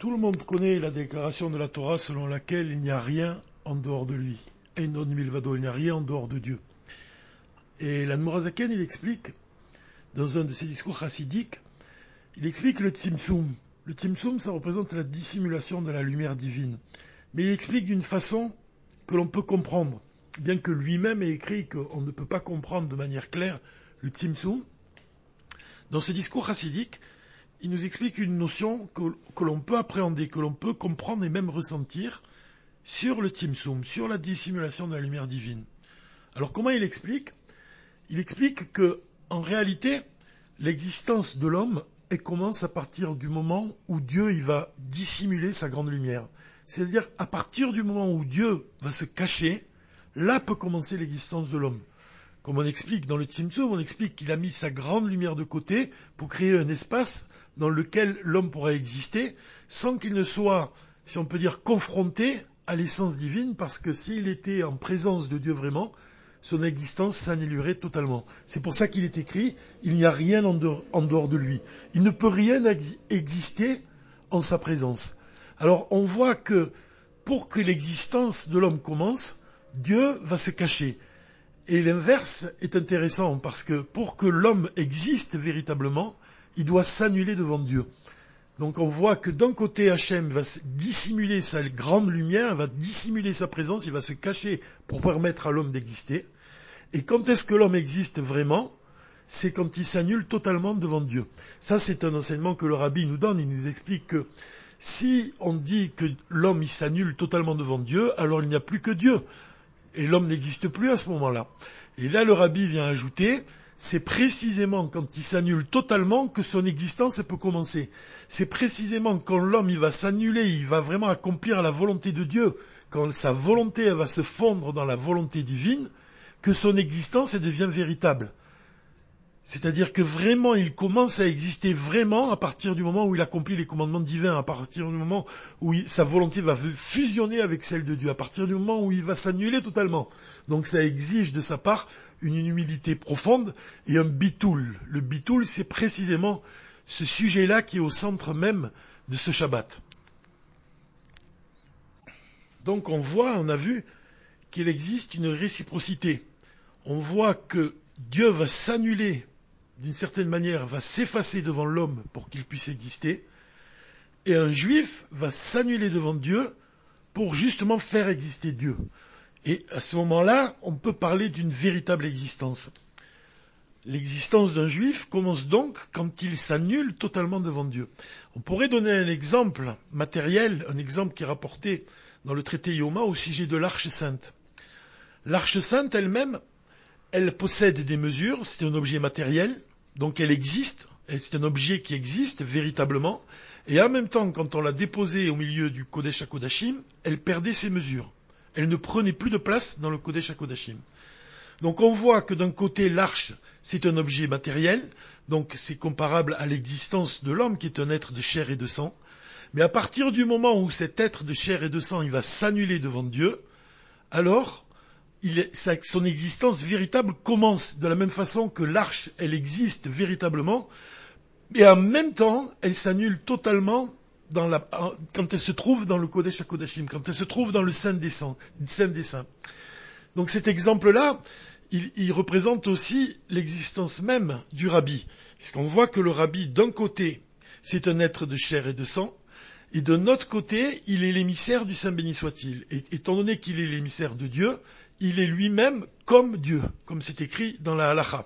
Tout le monde connaît la déclaration de la Torah selon laquelle il n'y a rien en dehors de lui. Einon milvado, il n'y a rien en dehors de Dieu. Et l'Anmorazaken, il explique, dans un de ses discours chassidiques, il explique le Tzimtzum. Le Tzimtzum, ça représente la dissimulation de la lumière divine. Mais il explique d'une façon que l'on peut comprendre, bien que lui-même ait écrit qu'on ne peut pas comprendre de manière claire le Tzimtzum. Dans ce discours chassidique, il nous explique une notion que, l'on peut appréhender, que l'on peut comprendre et même ressentir sur le Timsum, sur la dissimulation de la lumière divine. Alors comment il explique? Il explique que, en réalité, l'existence de l'homme commence à partir du moment où Dieu il va dissimuler sa grande lumière. C'est-à-dire à partir du moment où Dieu va se cacher, là peut commencer l'existence de l'homme. Comme on explique dans le Tzimtzum, on explique qu'il a mis sa grande lumière de côté pour créer un espace dans lequel l'homme pourrait exister sans qu'il ne soit, si on peut dire, confronté à l'essence divine, parce que s'il était en présence de Dieu vraiment, son existence s'annulerait totalement. C'est pour ça qu'il est écrit, il n'y a rien en dehors, de lui. Il ne peut rien exister en sa présence. Alors on voit que pour que l'existence de l'homme commence, Dieu va se cacher. Et l'inverse est intéressant parce que pour que l'homme existe véritablement, il doit s'annuler devant Dieu. Donc on voit que d'un côté Hachem va dissimuler sa grande lumière, va dissimuler sa présence, il va se cacher pour permettre à l'homme d'exister. Et quand est-ce que l'homme existe vraiment? C'est quand il s'annule totalement devant Dieu. Ça c'est un enseignement que le rabbi nous donne, il nous explique que si on dit que l'homme s'annule totalement devant Dieu, alors il n'y a plus que Dieu. Et l'homme n'existe plus à ce moment-là. Et là le rabbi vient ajouter, c'est précisément quand il s'annule totalement que son existence peut commencer. C'est précisément quand l'homme il va s'annuler, il va vraiment accomplir la volonté de Dieu, quand sa volonté va se fondre dans la volonté divine, que son existence devient véritable. C'est-à-dire que vraiment, il commence à exister vraiment à partir du moment où il accomplit les commandements divins, à partir du moment où sa volonté va fusionner avec celle de Dieu, à partir du moment où il va s'annuler totalement. Donc ça exige de sa part une humilité profonde et un bitoul. Le bitoul, c'est précisément ce sujet-là qui est au centre même de ce Shabbat. Donc on voit, on a vu qu'il existe une réciprocité. On voit que Dieu va s'annuler d'une certaine manière, va s'effacer devant l'homme pour qu'il puisse exister, et un juif va s'annuler devant Dieu pour justement faire exister Dieu. Et à ce moment-là, on peut parler d'une véritable existence. L'existence d'un juif commence donc quand il s'annule totalement devant Dieu. On pourrait donner un exemple matériel, un exemple qui est rapporté dans le traité Yoma au sujet de l'arche sainte. L'arche sainte elle-même, elle possède des mesures, c'est un objet matériel, donc elle existe, c'est un objet qui existe véritablement, et en même temps, quand on l'a déposée au milieu du Kodesh HaKodashim, elle perdait ses mesures. Elle ne prenait plus de place dans le Kodesh HaKodashim. Donc on voit que d'un côté, l'arche, c'est un objet matériel, donc c'est comparable à l'existence de l'homme qui est un être de chair et de sang, mais à partir du moment où cet être de chair et de sang, il va s'annuler devant Dieu, alors son existence véritable commence de la même façon que l'arche, elle existe véritablement, et en même temps, elle s'annule totalement quand elle se trouve dans le Kodesh HaKodashim, quand elle se trouve dans le Saint des Saints. Donc cet exemple-là, il, il, représente aussi l'existence même du rabbi. Puisqu'on voit que le rabbi, d'un côté, c'est un être de chair et de sang, et de notre côté, il est l'émissaire du Saint béni soit-il. Et étant donné qu'il est l'émissaire de Dieu, il est lui-même comme Dieu, comme c'est écrit dans la halacha.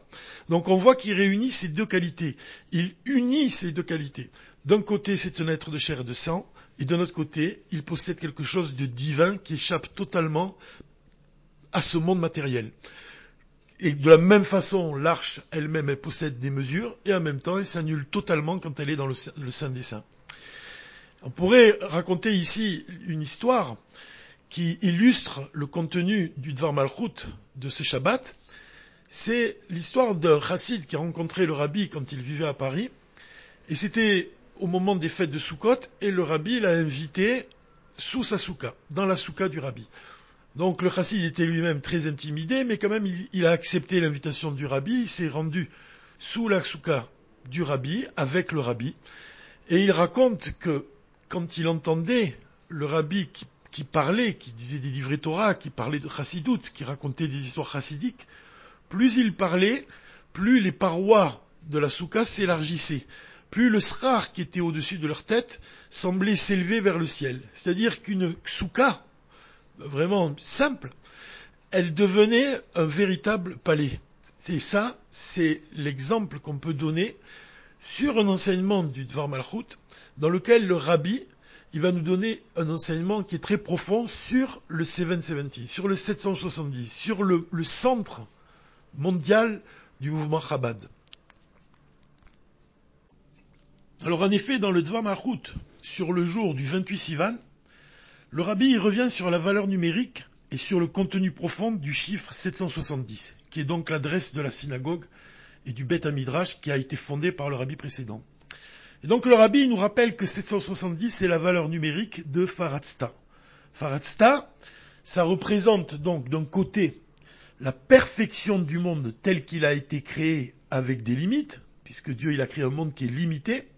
Donc on voit qu'il réunit ces deux qualités. Il unit ces deux qualités. D'un côté, c'est un être de chair et de sang, et d'un autre côté, il possède quelque chose de divin qui échappe totalement à ce monde matériel. Et de la même façon, l'arche elle-même, elle possède des mesures, et en même temps, elle s'annule totalement quand elle est dans le, le sein des saints. On pourrait raconter ici une histoire qui illustre le contenu du Dvar Malchut de ce Shabbat, c'est l'histoire d'un chassid qui a rencontré le rabbi quand il vivait à Paris, et c'était au moment des fêtes de Sukkot, et le rabbi l'a invité sous sa souka, dans la souka du rabbi. Donc le chassid était lui-même très intimidé, mais quand même il, a accepté l'invitation du rabbi, il s'est rendu sous la souka du rabbi, avec le rabbi, et il raconte que quand il entendait le rabbi qui, parlait, qui disait des livrets Torah, qui parlait de chassidout, qui racontait des histoires chassidiques, plus il parlait, plus les parois de la soukha s'élargissaient, plus le srar qui était au-dessus de leur tête semblait s'élever vers le ciel. C'est-à-dire qu'une soukha, vraiment simple, elle devenait un véritable palais. C'est ça, c'est l'exemple qu'on peut donner sur un enseignement du Dvar Malchut, dans lequel le rabbi, il va nous donner un enseignement qui est très profond sur le 770, sur le 770, sur le, centre mondial du mouvement Chabad. Alors en effet, dans le Dvar Malchut, sur le jour du 28 Sivan, le rabbi revient sur la valeur numérique et sur le contenu profond du chiffre 770, qui est donc l'adresse de la synagogue et du Beth Midrash qui a été fondé par le rabbi précédent. Et donc le rabbi nous rappelle que 770 c'est la valeur numérique de Faradsta. Faradsta, ça représente donc d'un côté la perfection du monde tel qu'il a été créé avec des limites, puisque Dieu il a créé un monde qui est limité,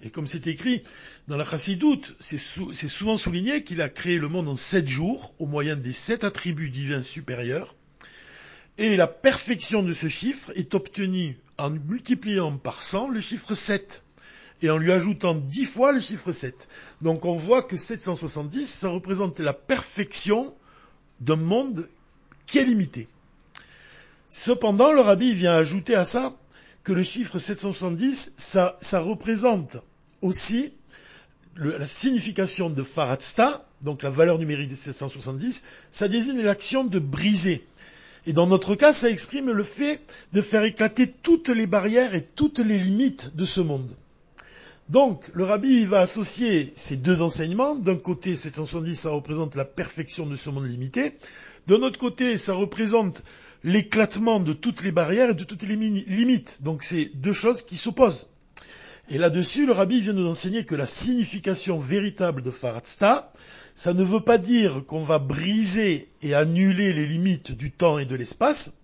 et comme c'est écrit dans la Chassidoute, c'est souvent souligné qu'il a créé le monde en sept jours, au moyen des sept attributs divins supérieurs, et la perfection de ce chiffre est obtenue en multipliant par 100 le chiffre 7 et en lui ajoutant 10 fois le chiffre 7. Donc on voit que 770, ça représente la perfection d'un monde qui est limité. Cependant, le rabbi vient ajouter à ça que le chiffre 770, ça, ça représente aussi la signification de Faradsta, donc la valeur numérique de 770, ça désigne l'action de briser. Et dans notre cas, ça exprime le fait de faire éclater toutes les barrières et toutes les limites de ce monde. Donc, le rabbi va associer ces deux enseignements. D'un côté, 770, ça représente la perfection de ce monde limité. De autre côté, ça représente l'éclatement de toutes les barrières et de toutes les limites. Donc, c'est deux choses qui s'opposent. Et là-dessus, le rabbi vient nous enseigner que la signification véritable de Faradsta, ça ne veut pas dire qu'on va briser et annuler les limites du temps et de l'espace,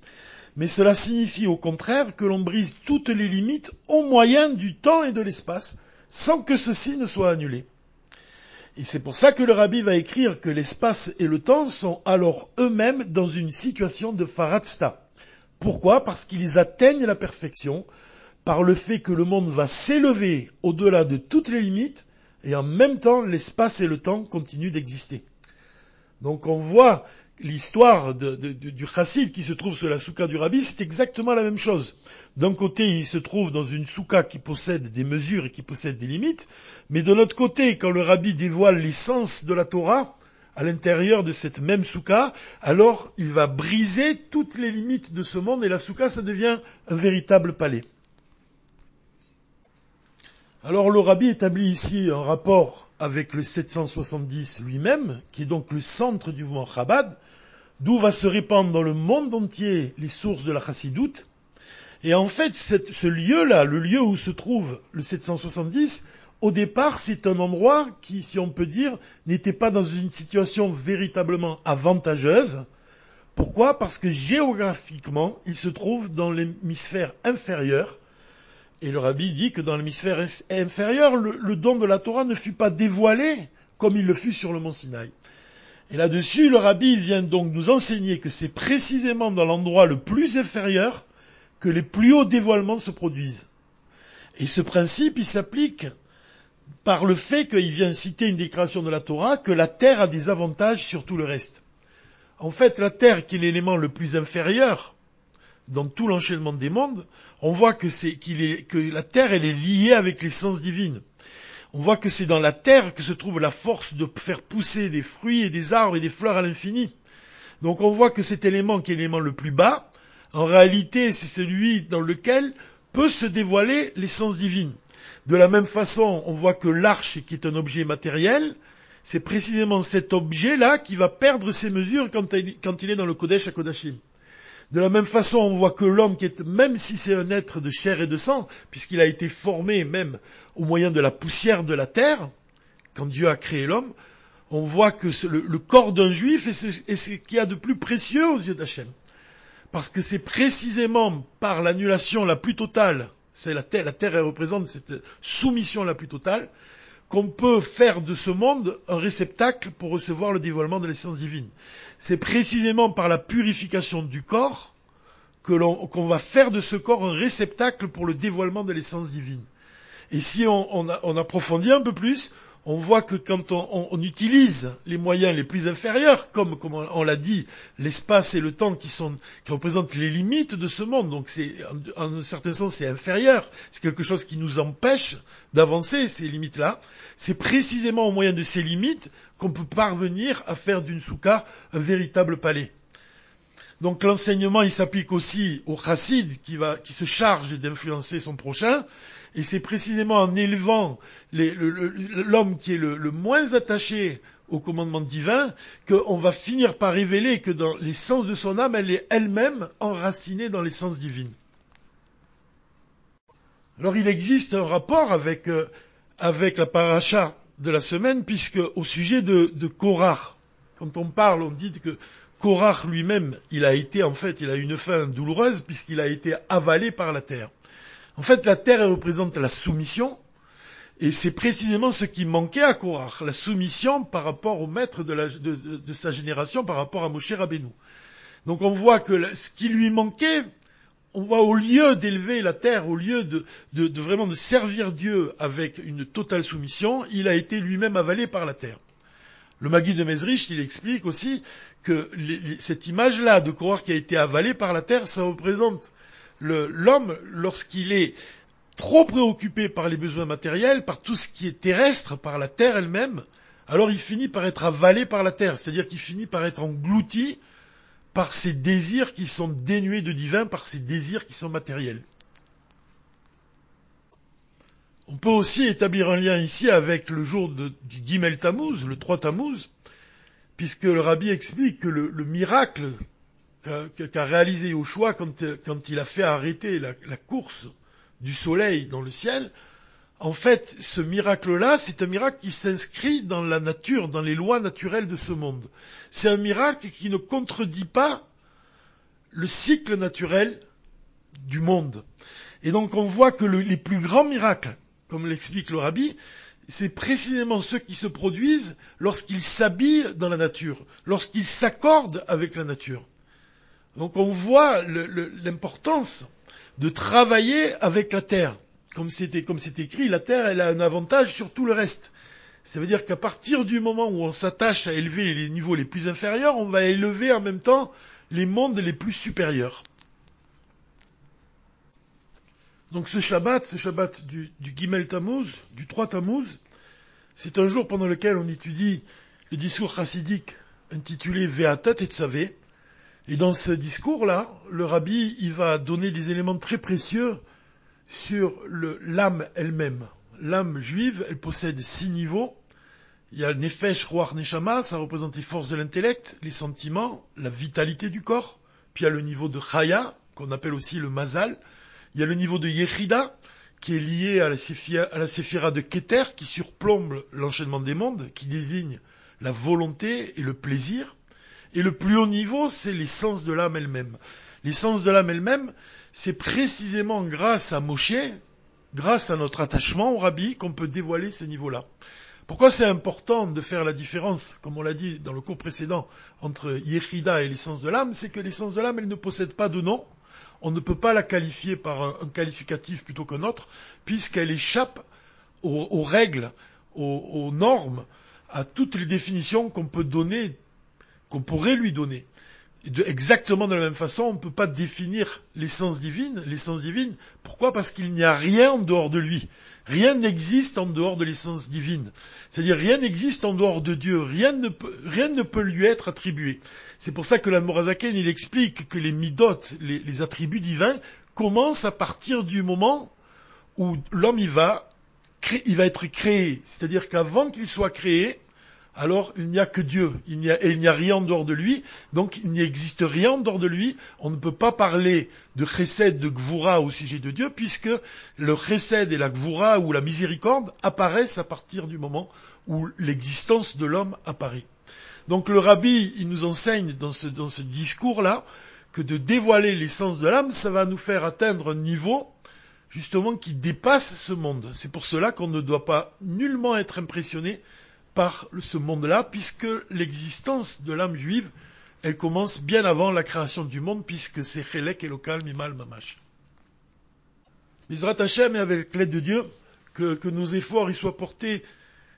mais cela signifie au contraire que l'on brise toutes les limites au moyen du temps et de l'espace, sans que ceci ne soit annulé. Et c'est pour ça que le rabbi va écrire que l'espace et le temps sont alors eux-mêmes dans une situation de faradsta. Pourquoi? Parce qu'ils atteignent la perfection par le fait que le monde va s'élever au-delà de toutes les limites et en même temps l'espace et le temps continuent d'exister. Donc on voit l'histoire du chassid qui se trouve sur la souka du rabbi, c'est exactement la même chose. D'un côté, il se trouve dans une souka qui possède des mesures et qui possède des limites, mais de l'autre côté, quand le rabbi dévoile l'essence de la Torah, à l'intérieur de cette même souka, alors il va briser toutes les limites de ce monde et la souka, ça devient un véritable palais. Alors le rabbi établit ici un rapport avec le 770 lui-même, qui est donc le centre du mouvement Chabad, d'où va se répandre dans le monde entier les sources de la chassidoute. Et en fait, ce lieu-là, le lieu où se trouve le 770, au départ, c'est un endroit qui, si on peut dire, n'était pas dans une situation véritablement avantageuse. Pourquoi? Parce que géographiquement, il se trouve dans l'hémisphère inférieur, et le rabbi dit que dans l'hémisphère inférieur, le, don de la Torah ne fut pas dévoilé comme il le fut sur le mont Sinaï. Et là-dessus, le rabbi vient donc nous enseigner que c'est précisément dans l'endroit le plus inférieur que les plus hauts dévoilements se produisent. Et ce principe, il s'applique par le fait qu'il vient citer une déclaration de la Torah que la terre a des avantages sur tout le reste. En fait, la terre, qui est l'élément le plus inférieur dans tout l'enchaînement des mondes, on voit que, la terre, elle est liée avec l'essence divine. On voit que c'est dans la terre que se trouve la force de faire pousser des fruits et des arbres et des fleurs à l'infini. Donc on voit que cet élément qui est l'élément le plus bas, en réalité c'est celui dans lequel peut se dévoiler l'essence divine. De la même façon, on voit que l'arche, qui est un objet matériel, c'est précisément cet objet-là qui va perdre ses mesures quand il est dans le Kodesh à Kodashim. De la même façon, on voit que l'homme, qui est, même si c'est un être de chair et de sang, puisqu'il a été formé même au moyen de la poussière de la terre, quand Dieu a créé l'homme, on voit que le, corps d'un juif est ce, qu'il y a de plus précieux aux yeux d'Hachem. Parce que c'est précisément par l'annulation la plus totale, c'est la terre, la terre représente cette soumission la plus totale, qu'on peut faire de ce monde un réceptacle pour recevoir le dévoilement de l'essence divine. C'est précisément par la purification du corps qu'on va faire de ce corps un réceptacle pour le dévoilement de l'essence divine. Et si on, on, approfondit un peu plus, on voit que quand on, utilise les moyens les plus inférieurs, comme, on, l'a dit, l'espace et le temps qui, sont, qui représentent les limites de ce monde, donc c'est en, un certain sens c'est inférieur, c'est quelque chose qui nous empêche d'avancer ces limites-là. C'est précisément au moyen de ces limites qu'on peut parvenir à faire d'une souka un véritable palais. Donc l'enseignement, il s'applique aussi au chassid qui, va, qui se charge d'influencer son prochain, et c'est précisément en élevant l'homme qui est le, moins attaché au commandement divin qu'on va finir par révéler que dans l'essence de son âme, elle est elle-même enracinée dans l'essence divine. Alors il existe un rapport avec, euh, avec la paracha de la semaine, puisque au sujet de, de quand on parle, on dit que Korach lui-même, il a été, en fait, il a une fin douloureuse, puisqu'il a été avalé par la terre. En fait, la terre représente la soumission, et c'est précisément ce qui manquait à Korach, la soumission par rapport au maître de, sa génération, par rapport à Moshe Rabbeinu. Donc on voit que ce qui lui manquait, on voit au lieu d'élever la terre, au lieu de, vraiment de servir Dieu avec une totale soumission, il a été lui-même avalé par la terre. Le Magui de Mesrich, il explique aussi que cette image-là de Korach qui a été avalé par la terre, ça représente l'homme, lorsqu'il est trop préoccupé par les besoins matériels, par tout ce qui est terrestre, par la terre elle-même, alors il finit par être avalé par la terre, c'est-à-dire qu'il finit par être englouti par ses désirs qui sont dénués de divin, par ses désirs qui sont matériels. On peut aussi établir un lien ici avec le jour du Gimel Tammuz, le 3 Tammuz, puisque le rabbi explique que le miracle qu'a réalisé Yoshua quand, quand, il a fait arrêter la, course du soleil dans le ciel, en fait, ce miracle-là, c'est un miracle qui s'inscrit dans la nature, dans les lois naturelles de ce monde. C'est un miracle qui ne contredit pas le cycle naturel du monde. Et donc on voit que les plus grands miracles, comme l'explique le rabbi, c'est précisément ceux qui se produisent lorsqu'ils s'habillent dans la nature, lorsqu'ils s'accordent avec la nature. Donc on voit l'importance de travailler avec la terre. Comme c'est écrit, la terre elle a un avantage sur tout le reste. Ça veut dire qu'à partir du moment où on s'attache à élever les niveaux les plus inférieurs, on va élever en même temps les mondes les plus supérieurs. Donc ce Shabbat, ce Shabbat du, Gimel Tammuz, du 3 Tammuz, c'est un jour pendant lequel on étudie le discours chassidique intitulé Ve'atat et Tzavé, et dans ce discours-là, le rabbi, il va donner des éléments très précieux sur l'âme elle-même. L'âme juive, elle possède six niveaux. Il y a le Nefesh, Ruach, Neshama, ça représente les forces de l'intellect, les sentiments, la vitalité du corps. Puis il y a le niveau de Chaya, qu'on appelle aussi le Mazal. Il y a le niveau de Yechida, qui est lié à la, séphira, de Keter, qui surplombe l'enchaînement des mondes, qui désigne la volonté et le plaisir. Et le plus haut niveau, c'est l'essence de l'âme elle-même. L'essence de l'âme elle-même, c'est précisément grâce à Moshe, grâce à notre attachement au Rabbi, qu'on peut dévoiler ce niveau-là. Pourquoi c'est important de faire la différence, comme on l'a dit dans le cours précédent, entre Yechida et l'essence de l'âme? C'est que l'essence de l'âme, elle ne possède pas de nom. On ne peut pas la qualifier par un, qualificatif plutôt qu'un autre, puisqu'elle échappe aux, règles, aux normes, à toutes les définitions qu'on peut donner qu'on pourrait lui donner. exactement de la même façon, on ne peut pas définir l'essence divine, l'essence divine. Pourquoi? Parce qu'il n'y a rien en dehors de lui. Rien n'existe en dehors de l'essence divine. C'est-à-dire rien n'existe en dehors de Dieu. Rien ne peut, lui être attribué. C'est pour ça que la Morazaken, il explique que les midot, les, les attributs divins, commencent à partir du moment où l'homme va, il va être créé. C'est-à-dire qu'avant qu'il soit créé, alors il n'y a que Dieu, il n'y a, et il n'y a rien en dehors de lui, donc il n'existe rien en dehors de lui, on ne peut pas parler de chesed, de gvura au sujet de Dieu, puisque le chesed et la gvura ou la miséricorde apparaissent à partir du moment où l'existence de l'homme apparaît. Donc le rabbi, il nous enseigne dans ce, dans ce discours-là que de dévoiler l'essence de l'âme, ça va nous faire atteindre un niveau justement qui dépasse ce monde. C'est pour cela qu'on ne doit pas nullement être impressionné par ce monde-là, puisque l'existence de l'âme juive, elle commence bien avant la création du monde, puisque c'est Chelek et local Mimal Mamash. Misrat Hashem, et avec l'aide de Dieu, que, que, nos efforts y soient portés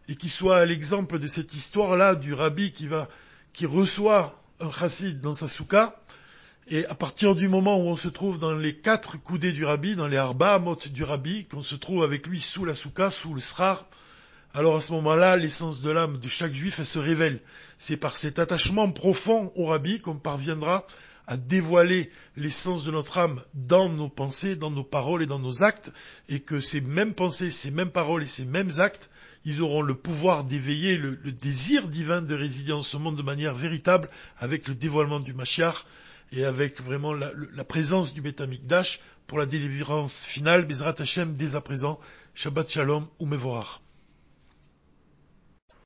et qu'ils soient à l'exemple de cette histoire-là du rabbi qui va, qui reçoit un chassid dans sa souka, et à partir du moment où on se trouve dans les quatre coudées du rabbi, dans les arba du rabbi, qu'on se trouve avec lui sous la souka, sous le srar, alors à ce moment-là, l'essence de l'âme de chaque juif, se révèle. C'est par cet attachement profond au rabbi qu'on parviendra à dévoiler l'essence de notre âme dans nos pensées, dans nos paroles et dans nos actes, et que ces mêmes pensées, ces mêmes paroles et ces mêmes actes, ils auront le pouvoir d'éveiller le, désir divin de résider en ce monde de manière véritable avec le dévoilement du Mashiach, et avec vraiment la, la présence du Betamikdash pour la délivrance finale, Bezrat Hashem, dès à présent, Shabbat Shalom ou Mevorach.